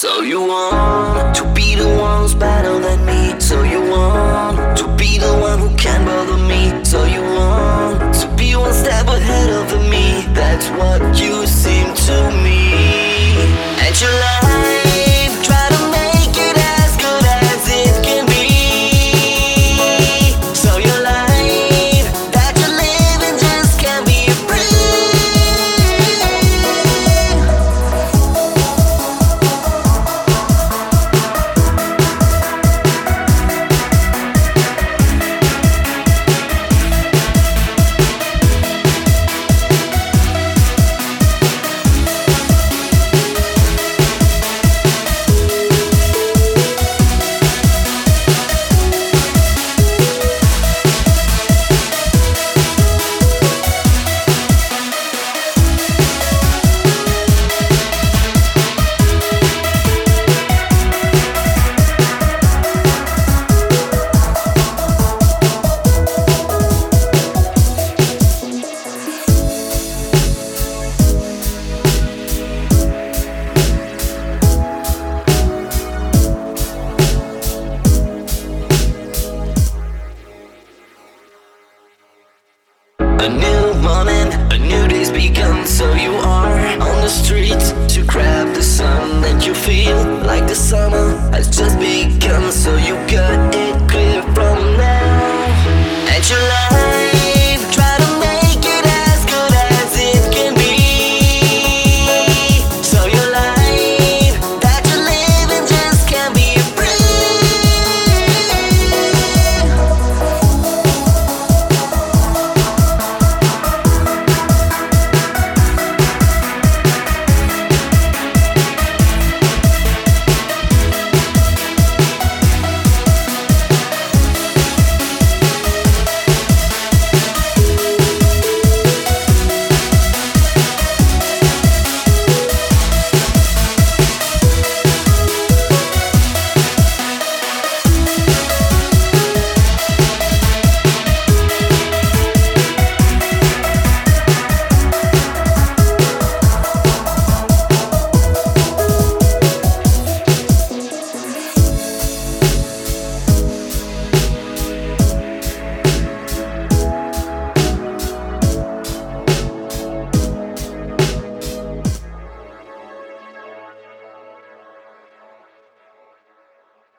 So you want to be the one who's better than me A new moment, a new day's begun. So you are on the streets to grab the sun that you feel like the summer has just begun. So you got